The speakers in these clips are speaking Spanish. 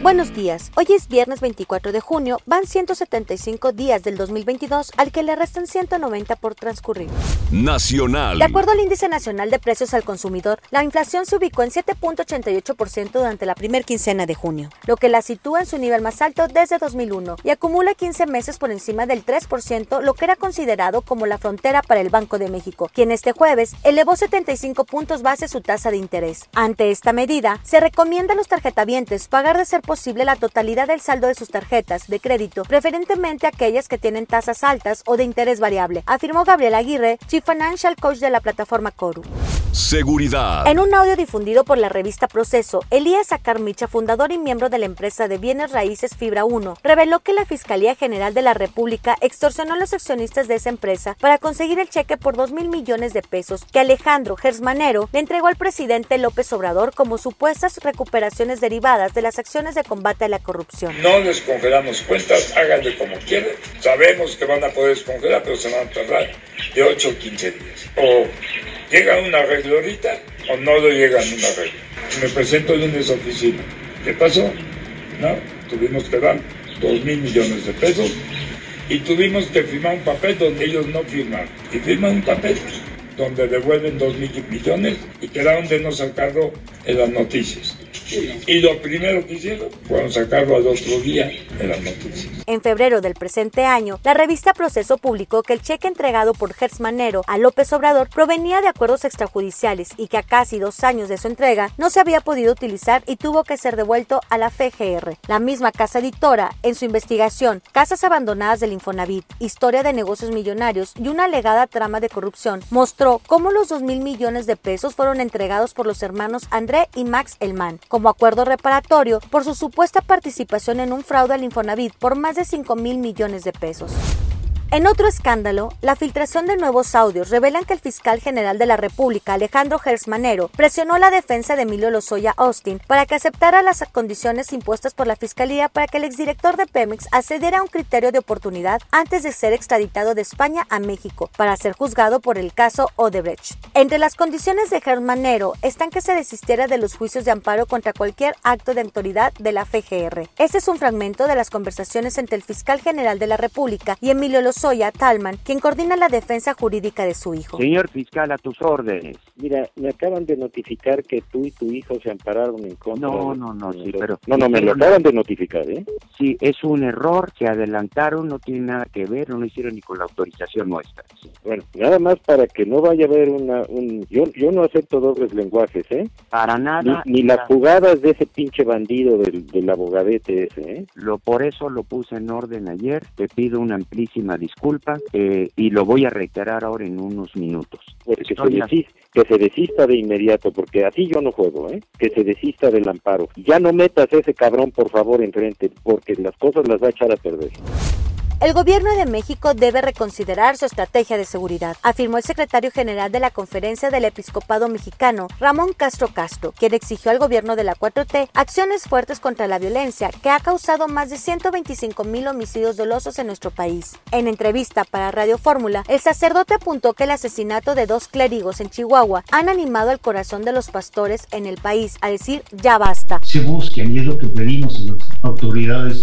Buenos días. Hoy es viernes 24 de junio. Van 175 días del 2022 al que le restan 190 por transcurrir. Nacional. De acuerdo al Índice Nacional de Precios al Consumidor, la inflación se ubicó en 7.88% durante la primera quincena de junio, lo que la sitúa en su nivel más alto desde 2001 y acumula 15 meses por encima del 3%, lo que era considerado como la frontera para el Banco de México, quien este jueves elevó 75 puntos base su tasa de interés. Ante esta medida, se recomienda a los tarjetavientes pagar de ser posible la totalidad del saldo de sus tarjetas de crédito, preferentemente aquellas que tienen tasas altas o de interés variable, afirmó Gabriel Aguirre, Chief Financial Coach de la plataforma Coru. Seguridad. En un audio difundido por la revista Proceso, Elías Acarmicha, fundador y miembro de la empresa de bienes raíces Fibra 1, reveló que la Fiscalía General de la República extorsionó a los accionistas de esa empresa para conseguir el cheque por 2 mil millones de pesos que Alejandro Gersmanero le entregó al presidente López Obrador como supuestas recuperaciones derivadas de las acciones de combate a la corrupción. No les congelamos cuentas, háganle como quieran. Sabemos que van a poder descongelar, pero se van a tardar de 8 a 15 días. O llega un arreglo ahorita o no lo llegan un arreglo. Me presento en una oficina. ¿Qué pasó? No, tuvimos que dar 2 mil millones de pesos y tuvimos que firmar un papel donde ellos no firmaron. Y firman un papel donde devuelven 2 mil millones y quedaron de no sacarlo en las noticias. Y lo primero que hicieron fue sacarlo al otro día en las noticias. En febrero del presente año, la revista Proceso publicó que el cheque entregado por Hertz Manero a López Obrador provenía de acuerdos extrajudiciales y que a casi dos años de su entrega no se había podido utilizar y tuvo que ser devuelto a la FGR. La misma casa editora, en su investigación Casas Abandonadas del Infonavit, Historia de Negocios Millonarios y una alegada trama de corrupción, mostró cómo los 2 mil millones de pesos fueron entregados por los hermanos André y Max Elman como acuerdo reparatorio por su supuesta participación en un fraude al Infonavit por más de 5 mil millones de pesos. En otro escándalo, la filtración de nuevos audios revelan que el fiscal general de la República, Alejandro Gersmanero, presionó la defensa de Emilio Lozoya Austin para que aceptara las condiciones impuestas por la fiscalía para que el exdirector de Pemex accediera a un criterio de oportunidad antes de ser extraditado de España a México para ser juzgado por el caso Odebrecht. Entre las condiciones de Gersmanero están que se desistiera de los juicios de amparo contra cualquier acto de autoridad de la FGR. Este es un fragmento de las conversaciones entre el fiscal general de la República y Emilio Lozoya Soya Talman, quien coordina la defensa jurídica de su hijo. Señor fiscal, a tus órdenes. Mira, me acaban de notificar que tú y tu hijo se ampararon en contra. No, de- no, no, sí, pero... No, no, me lo acaban de notificar, ¿eh? Sí, es un error, se adelantaron, no tiene nada que ver, no lo hicieron ni con la autorización nuestra. Bueno, nada más para que no vaya a haber una. Un, yo, yo no acepto dobles lenguajes, ¿eh? Para Ni, nada. ni las jugadas de ese pinche bandido del, del abogadete ese, ¿eh? Lo, por eso lo puse en orden ayer, te pido una amplísima disculpa eh, y lo voy a reiterar ahora en unos minutos. Que, se Estoy a- desista, que se desista de inmediato, porque así yo no juego, ¿eh? Que se desista del amparo. Ya no metas ese cabrón, por favor, enfrente, porque las cosas las va a echar a perder. El gobierno de México debe reconsiderar su estrategia de seguridad, afirmó el secretario general de la Conferencia del Episcopado Mexicano, Ramón Castro Castro, quien exigió al gobierno de la 4T acciones fuertes contra la violencia que ha causado más de 125 mil homicidios dolosos en nuestro país. En entrevista para Radio Fórmula, el sacerdote apuntó que el asesinato de dos clérigos en Chihuahua han animado el corazón de los pastores en el país a decir ya basta. se busquen, y es lo que pedimos a las autoridades,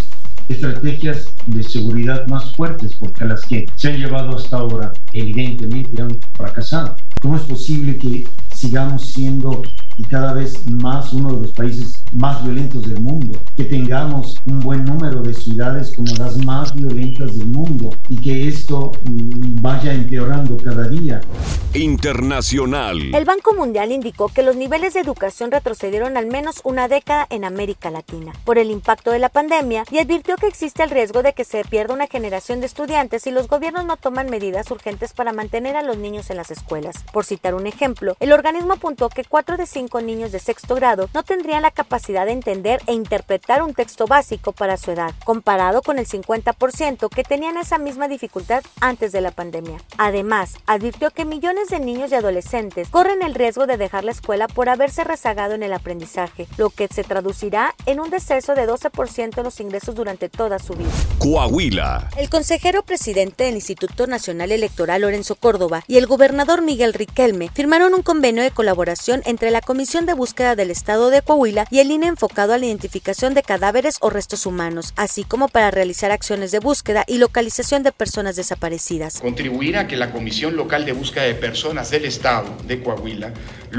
estrategias de seguridad más fuertes, porque las que se han llevado hasta ahora evidentemente han fracasado. ¿Cómo es posible que sigamos siendo y cada vez más uno de los países más violentos del mundo, que tengamos un buen número de ciudades como las más violentas del mundo y que esto mm, vaya empeorando cada día? Internacional. El Banco Mundial indicó que los niveles de educación retrocedieron al menos una década en América Latina por el impacto de la pandemia y advirtió que existe el riesgo de que se pierda una generación de estudiantes si los gobiernos no toman medidas urgentes para mantener a los niños en las escuelas. Por citar un ejemplo, el organismo apuntó que 4 de 5 cinco niños de sexto grado no tendrían la capacidad de entender e interpretar un texto básico para su edad, comparado con el 50% que tenían esa misma dificultad antes de la pandemia. Además, advirtió que millones de niños y adolescentes corren el riesgo de dejar la escuela por haberse rezagado en el aprendizaje, lo que se traducirá en un descenso de 12% en los ingresos durante toda su vida. Coahuila. El consejero presidente del Instituto Nacional Electoral Lorenzo Córdoba y el gobernador Miguel Riquelme firmaron un convenio de colaboración entre la Comisión de Búsqueda del Estado de Coahuila y el INE enfocado a la identificación de cadáveres o restos humanos, así como para realizar acciones de búsqueda y localización de personas desaparecidas. Contribuir a que la Comisión Local de Búsqueda de Personas del Estado de Coahuila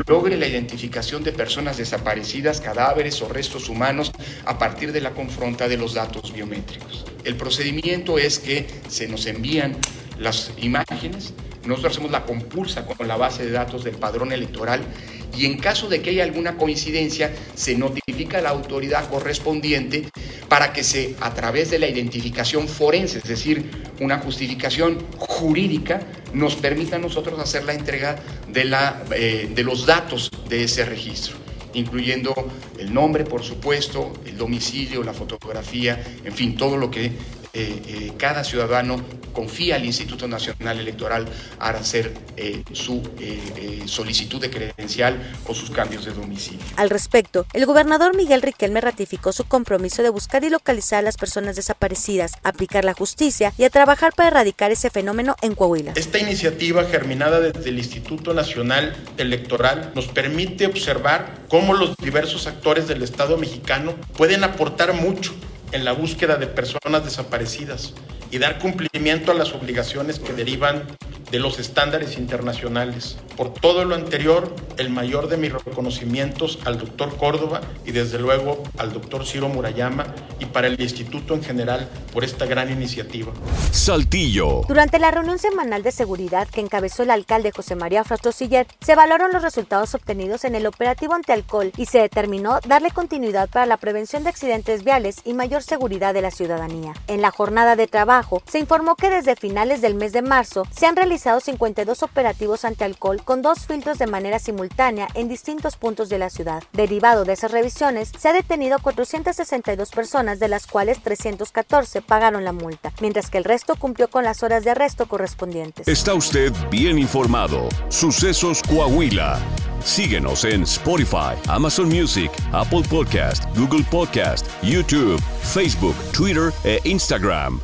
logre la identificación de personas desaparecidas, cadáveres o restos humanos a partir de la confronta de los datos biométricos. El procedimiento es que se nos envían las imágenes, nosotros hacemos la compulsa con la base de datos del padrón electoral y en caso de que haya alguna coincidencia se notifica a la autoridad correspondiente para que se, a través de la identificación forense, es decir, una justificación jurídica, nos permita a nosotros hacer la entrega de, la, eh, de los datos de ese registro incluyendo el nombre, por supuesto, el domicilio, la fotografía, en fin, todo lo que eh, eh, cada ciudadano confía al Instituto Nacional Electoral a hacer eh, su solicitud de credencial o sus cambios de domicilio. Al respecto, el gobernador Miguel Riquelme ratificó su compromiso de buscar y localizar a las personas desaparecidas, aplicar la justicia y a trabajar para erradicar ese fenómeno en Coahuila. Esta iniciativa germinada desde el Instituto Nacional Electoral nos permite observar cómo los diversos actores del Estado mexicano pueden aportar mucho en la búsqueda de personas desaparecidas y dar cumplimiento a las obligaciones que derivan de los estándares internacionales. Por todo lo anterior, el mayor de mis reconocimientos al doctor Córdoba y desde luego al doctor Ciro Murayama y para el instituto en general por esta gran iniciativa. Saltillo. Durante la reunión semanal de seguridad que encabezó el alcalde José María Frastrosiller, se valoraron los resultados obtenidos en el operativo antialcohol y se determinó darle continuidad para la prevención de accidentes viales y mayor seguridad de la ciudadanía. En la jornada de trabajo, se informó que desde finales del mes de marzo se han realizado 52 operativos antialcohol con dos filtros de manera simultánea en distintos puntos de la ciudad. Derivado de esas revisiones, se ha detenido a 462 personas, de las cuales 314 pagaron la multa, mientras que el resto cumplió con las horas de arresto correspondientes. Está usted bien informado. Sucesos Coahuila. Síguenos en Spotify, Amazon Music, Apple Podcast, Google Podcast, YouTube, Facebook, Twitter e Instagram.